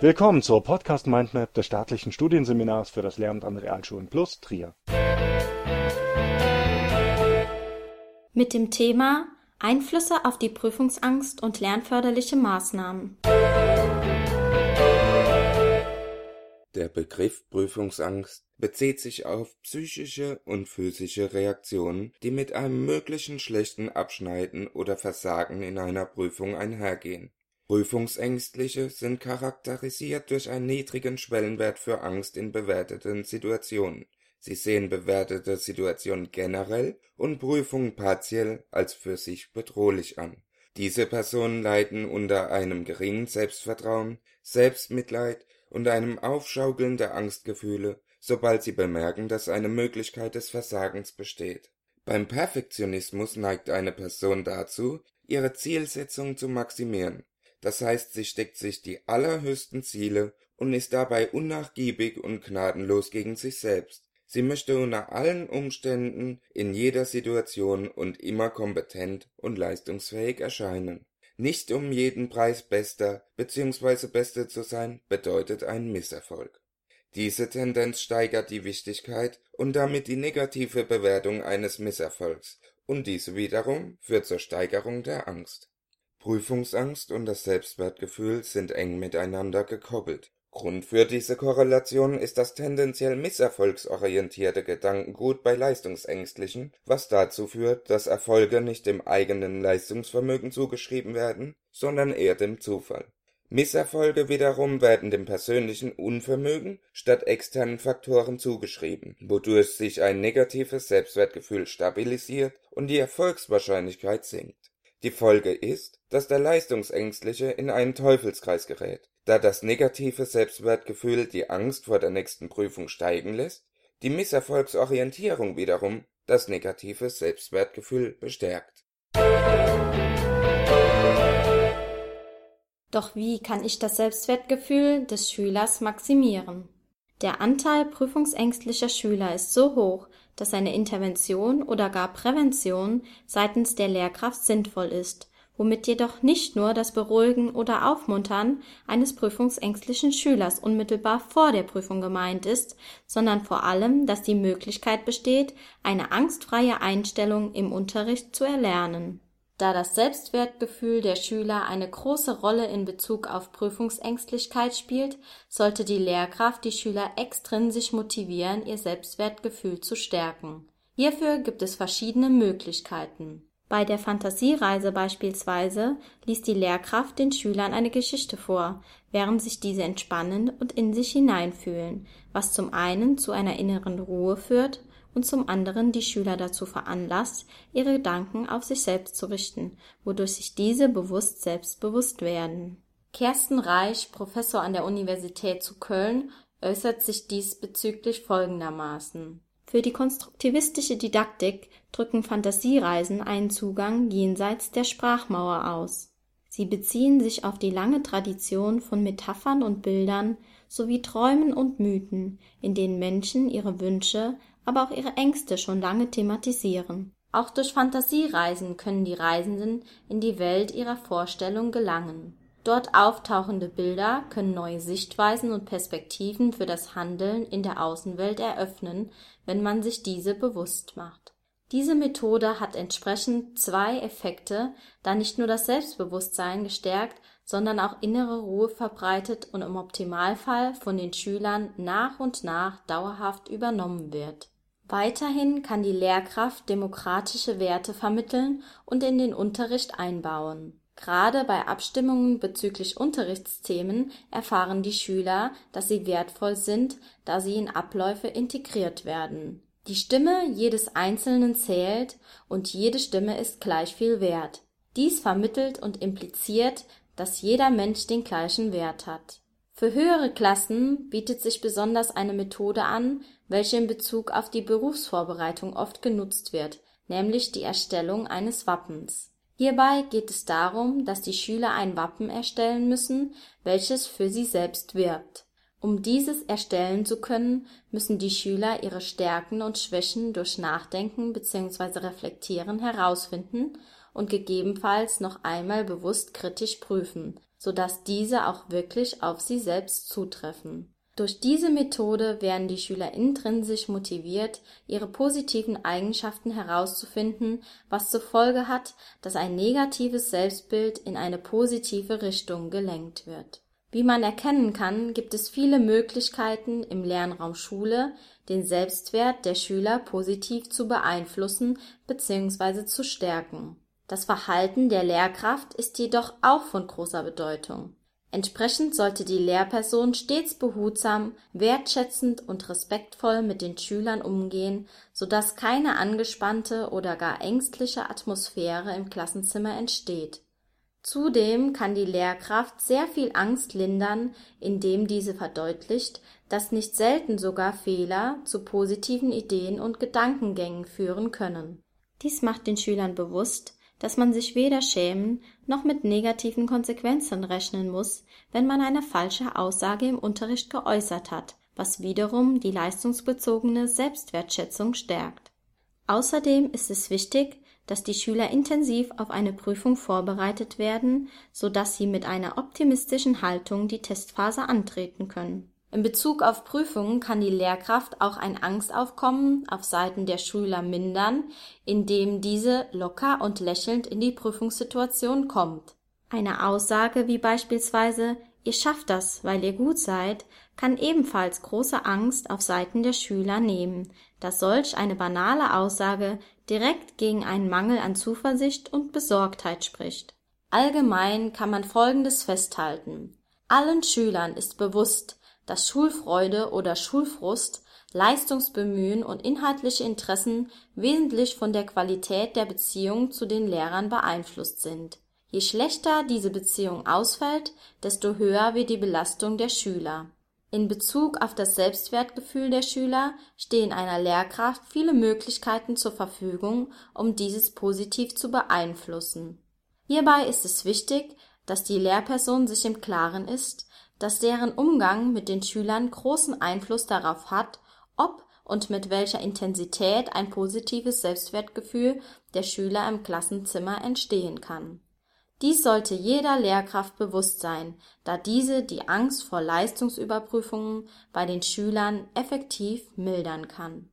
Willkommen zur Podcast Mindmap des staatlichen Studienseminars für das Lehramt an Realschulen Plus Trier. Mit dem Thema Einflüsse auf die Prüfungsangst und lernförderliche Maßnahmen. Der Begriff Prüfungsangst bezieht sich auf psychische und physische Reaktionen, die mit einem möglichen schlechten Abschneiden oder Versagen in einer Prüfung einhergehen. Prüfungsängstliche sind charakterisiert durch einen niedrigen Schwellenwert für Angst in bewerteten Situationen. Sie sehen bewertete Situationen generell und Prüfungen partiell als für sich bedrohlich an. Diese Personen leiden unter einem geringen Selbstvertrauen, Selbstmitleid und einem Aufschaukeln der Angstgefühle, sobald sie bemerken, dass eine Möglichkeit des Versagens besteht. Beim Perfektionismus neigt eine Person dazu, ihre Zielsetzung zu maximieren. Das heißt, sie steckt sich die allerhöchsten Ziele und ist dabei unnachgiebig und gnadenlos gegen sich selbst. Sie möchte unter allen Umständen in jeder Situation und immer kompetent und leistungsfähig erscheinen. Nicht um jeden Preis Bester bzw. Beste zu sein, bedeutet ein Misserfolg. Diese Tendenz steigert die Wichtigkeit und damit die negative Bewertung eines Misserfolgs, und diese wiederum führt zur Steigerung der Angst. Prüfungsangst und das Selbstwertgefühl sind eng miteinander gekoppelt. Grund für diese Korrelation ist das tendenziell misserfolgsorientierte Gedankengut bei Leistungsängstlichen, was dazu führt, dass Erfolge nicht dem eigenen Leistungsvermögen zugeschrieben werden, sondern eher dem Zufall. Misserfolge wiederum werden dem persönlichen Unvermögen statt externen Faktoren zugeschrieben, wodurch sich ein negatives Selbstwertgefühl stabilisiert und die Erfolgswahrscheinlichkeit sinkt. Die Folge ist, dass der Leistungsängstliche in einen Teufelskreis gerät da das negative Selbstwertgefühl die Angst vor der nächsten Prüfung steigen lässt, die Misserfolgsorientierung wiederum das negative Selbstwertgefühl bestärkt. Doch wie kann ich das Selbstwertgefühl des Schülers maximieren? Der Anteil prüfungsängstlicher Schüler ist so hoch, dass eine Intervention oder gar Prävention seitens der Lehrkraft sinnvoll ist womit jedoch nicht nur das Beruhigen oder Aufmuntern eines prüfungsängstlichen Schülers unmittelbar vor der Prüfung gemeint ist, sondern vor allem, dass die Möglichkeit besteht, eine angstfreie Einstellung im Unterricht zu erlernen. Da das Selbstwertgefühl der Schüler eine große Rolle in Bezug auf Prüfungsängstlichkeit spielt, sollte die Lehrkraft die Schüler extrinsisch motivieren, ihr Selbstwertgefühl zu stärken. Hierfür gibt es verschiedene Möglichkeiten bei der Fantasiereise beispielsweise liest die Lehrkraft den Schülern eine Geschichte vor, während sich diese entspannen und in sich hineinfühlen, was zum einen zu einer inneren Ruhe führt und zum anderen die Schüler dazu veranlasst, ihre Gedanken auf sich selbst zu richten, wodurch sich diese bewusst selbstbewusst werden. Kersten Reich, Professor an der Universität zu Köln, äußert sich diesbezüglich folgendermaßen für die konstruktivistische Didaktik drücken Fantasiereisen einen Zugang jenseits der Sprachmauer aus. Sie beziehen sich auf die lange Tradition von Metaphern und Bildern sowie Träumen und Mythen, in denen Menschen ihre Wünsche, aber auch ihre Ängste schon lange thematisieren. Auch durch Fantasiereisen können die Reisenden in die Welt ihrer Vorstellung gelangen Dort auftauchende Bilder können neue Sichtweisen und Perspektiven für das Handeln in der Außenwelt eröffnen, wenn man sich diese bewusst macht. Diese Methode hat entsprechend zwei Effekte, da nicht nur das Selbstbewusstsein gestärkt, sondern auch innere Ruhe verbreitet und im Optimalfall von den Schülern nach und nach dauerhaft übernommen wird. Weiterhin kann die Lehrkraft demokratische Werte vermitteln und in den Unterricht einbauen Gerade bei Abstimmungen bezüglich Unterrichtsthemen erfahren die Schüler, dass sie wertvoll sind, da sie in Abläufe integriert werden. Die Stimme jedes Einzelnen zählt und jede Stimme ist gleich viel wert. Dies vermittelt und impliziert, dass jeder Mensch den gleichen Wert hat. Für höhere Klassen bietet sich besonders eine Methode an, welche in Bezug auf die Berufsvorbereitung oft genutzt wird, nämlich die Erstellung eines Wappens Hierbei geht es darum, dass die Schüler ein Wappen erstellen müssen, welches für sie selbst wirbt. Um dieses erstellen zu können, müssen die Schüler ihre Stärken und Schwächen durch Nachdenken bzw. Reflektieren herausfinden und gegebenenfalls noch einmal bewusst kritisch prüfen, so dass diese auch wirklich auf sie selbst zutreffen. Durch diese Methode werden die Schüler intrinsisch motiviert, ihre positiven Eigenschaften herauszufinden, was zur Folge hat, dass ein negatives Selbstbild in eine positive Richtung gelenkt wird. Wie man erkennen kann, gibt es viele Möglichkeiten im Lernraum Schule, den Selbstwert der Schüler positiv zu beeinflussen bzw. zu stärken. Das Verhalten der Lehrkraft ist jedoch auch von großer Bedeutung. Entsprechend sollte die Lehrperson stets behutsam, wertschätzend und respektvoll mit den Schülern umgehen, so dass keine angespannte oder gar ängstliche Atmosphäre im Klassenzimmer entsteht. Zudem kann die Lehrkraft sehr viel Angst lindern, indem diese verdeutlicht, dass nicht selten sogar Fehler zu positiven Ideen und Gedankengängen führen können. Dies macht den Schülern bewusst dass man sich weder schämen noch mit negativen Konsequenzen rechnen muss, wenn man eine falsche Aussage im Unterricht geäußert hat, was wiederum die leistungsbezogene Selbstwertschätzung stärkt. Außerdem ist es wichtig, dass die Schüler intensiv auf eine Prüfung vorbereitet werden, so dass sie mit einer optimistischen Haltung die Testphase antreten können in Bezug auf Prüfungen kann die Lehrkraft auch ein Angstaufkommen auf Seiten der Schüler mindern, indem diese locker und lächelnd in die Prüfungssituation kommt. Eine Aussage wie beispielsweise Ihr schafft das, weil ihr gut seid, kann ebenfalls große Angst auf Seiten der Schüler nehmen, da solch eine banale Aussage direkt gegen einen Mangel an Zuversicht und Besorgtheit spricht. Allgemein kann man Folgendes festhalten. Allen Schülern ist bewusst, dass Schulfreude oder Schulfrust, Leistungsbemühen und inhaltliche Interessen wesentlich von der Qualität der Beziehung zu den Lehrern beeinflusst sind. Je schlechter diese Beziehung ausfällt, desto höher wird die Belastung der Schüler. In Bezug auf das Selbstwertgefühl der Schüler stehen einer Lehrkraft viele Möglichkeiten zur Verfügung, um dieses positiv zu beeinflussen. Hierbei ist es wichtig, dass die Lehrperson sich im Klaren ist, dass deren Umgang mit den Schülern großen Einfluss darauf hat, ob und mit welcher Intensität ein positives Selbstwertgefühl der Schüler im Klassenzimmer entstehen kann. Dies sollte jeder Lehrkraft bewusst sein, da diese die Angst vor Leistungsüberprüfungen bei den Schülern effektiv mildern kann.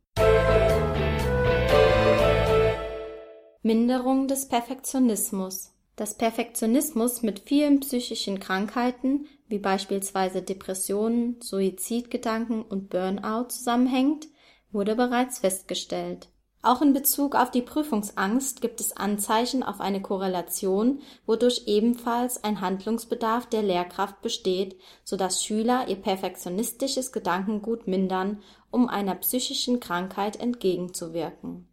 Minderung des Perfektionismus dass Perfektionismus mit vielen psychischen Krankheiten wie beispielsweise Depressionen, Suizidgedanken und Burnout zusammenhängt, wurde bereits festgestellt. Auch in Bezug auf die Prüfungsangst gibt es Anzeichen auf eine Korrelation, wodurch ebenfalls ein Handlungsbedarf der Lehrkraft besteht, so dass Schüler ihr perfektionistisches Gedankengut mindern, um einer psychischen Krankheit entgegenzuwirken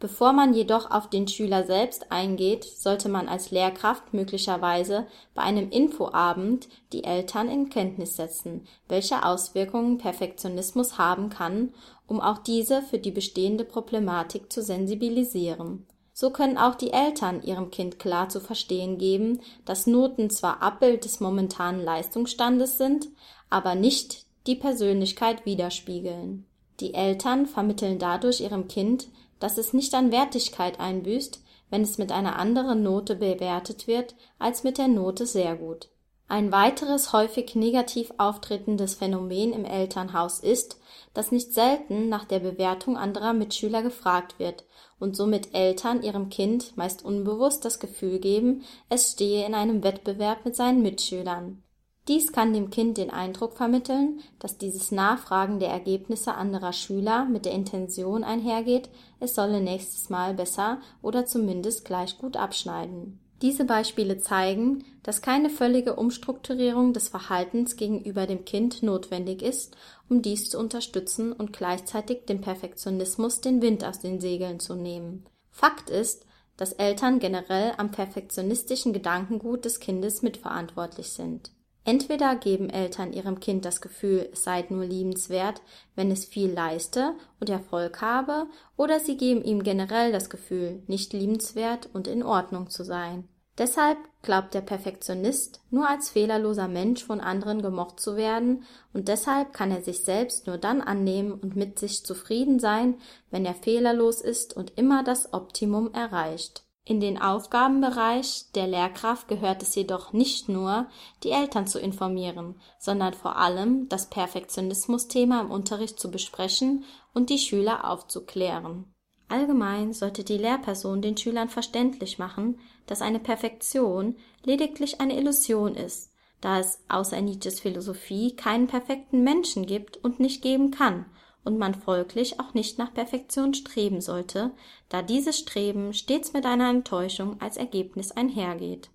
Bevor man jedoch auf den Schüler selbst eingeht, sollte man als Lehrkraft möglicherweise bei einem Infoabend die Eltern in Kenntnis setzen, welche Auswirkungen Perfektionismus haben kann, um auch diese für die bestehende Problematik zu sensibilisieren. So können auch die Eltern ihrem Kind klar zu verstehen geben, dass Noten zwar Abbild des momentanen Leistungsstandes sind, aber nicht die Persönlichkeit widerspiegeln. Die Eltern vermitteln dadurch ihrem Kind dass es nicht an Wertigkeit einbüßt, wenn es mit einer anderen Note bewertet wird als mit der Note sehr gut. Ein weiteres häufig negativ auftretendes Phänomen im Elternhaus ist, dass nicht selten nach der Bewertung anderer Mitschüler gefragt wird und somit Eltern ihrem Kind meist unbewusst das Gefühl geben, es stehe in einem Wettbewerb mit seinen Mitschülern dies kann dem Kind den Eindruck vermitteln, dass dieses Nachfragen der Ergebnisse anderer Schüler mit der Intention einhergeht, es solle nächstes Mal besser oder zumindest gleich gut abschneiden. Diese Beispiele zeigen, dass keine völlige Umstrukturierung des Verhaltens gegenüber dem Kind notwendig ist, um dies zu unterstützen und gleichzeitig dem Perfektionismus den Wind aus den Segeln zu nehmen. Fakt ist, dass Eltern generell am perfektionistischen Gedankengut des Kindes mitverantwortlich sind Entweder geben Eltern ihrem Kind das Gefühl, es sei nur liebenswert, wenn es viel leiste und Erfolg habe, oder sie geben ihm generell das Gefühl, nicht liebenswert und in Ordnung zu sein. Deshalb glaubt der Perfektionist, nur als fehlerloser Mensch von anderen gemocht zu werden, und deshalb kann er sich selbst nur dann annehmen und mit sich zufrieden sein, wenn er fehlerlos ist und immer das Optimum erreicht In den Aufgabenbereich der Lehrkraft gehört es jedoch nicht nur, die Eltern zu informieren, sondern vor allem das Perfektionismus-Thema im Unterricht zu besprechen und die Schüler aufzuklären. Allgemein sollte die Lehrperson den Schülern verständlich machen, dass eine Perfektion lediglich eine Illusion ist, da es außer Nietzsches Philosophie keinen perfekten Menschen gibt und nicht geben kann und man folglich auch nicht nach Perfektion streben sollte, da dieses Streben stets mit einer Enttäuschung als Ergebnis einhergeht.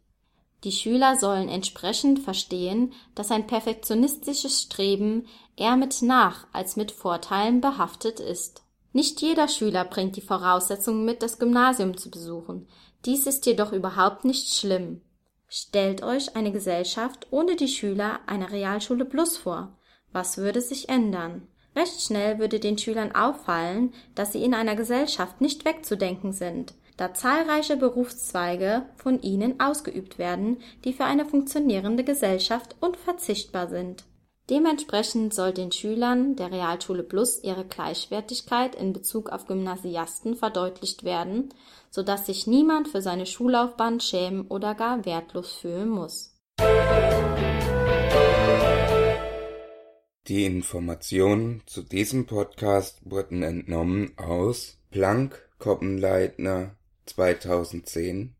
Die Schüler sollen entsprechend verstehen, dass ein perfektionistisches Streben eher mit Nach- als mit Vorteilen behaftet ist. Nicht jeder Schüler bringt die Voraussetzungen mit, das Gymnasium zu besuchen. Dies ist jedoch überhaupt nicht schlimm. Stellt euch eine Gesellschaft ohne die Schüler einer Realschule Plus vor. Was würde sich ändern? Recht schnell würde den Schülern auffallen, dass sie in einer Gesellschaft nicht wegzudenken sind, da zahlreiche Berufszweige von ihnen ausgeübt werden, die für eine funktionierende Gesellschaft unverzichtbar sind. Dementsprechend soll den Schülern der Realschule Plus ihre Gleichwertigkeit in Bezug auf Gymnasiasten verdeutlicht werden, so dass sich niemand für seine Schullaufbahn schämen oder gar wertlos fühlen muss. Die Informationen zu diesem Podcast wurden entnommen aus Planck Koppenleitner 2010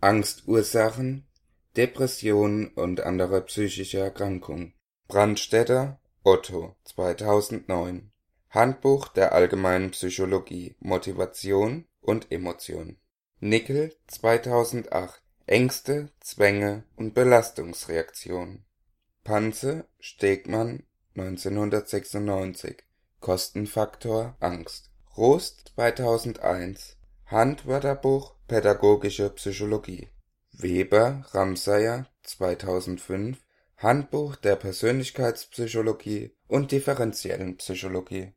Angstursachen, Depressionen und andere psychische Erkrankungen Brandstätter Otto 2009 Handbuch der allgemeinen Psychologie Motivation und Emotion. Nickel 2008 Ängste, Zwänge und Belastungsreaktionen Panze Stegmann 1996. Kostenfaktor Angst. Rost 2001 Handwörterbuch Pädagogische Psychologie. Weber Ramsayer 2005 Handbuch der Persönlichkeitspsychologie und differenziellen Psychologie.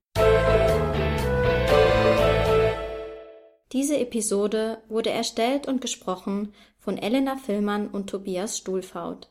Diese Episode wurde erstellt und gesprochen von Elena Villmann und Tobias Stuhlfaut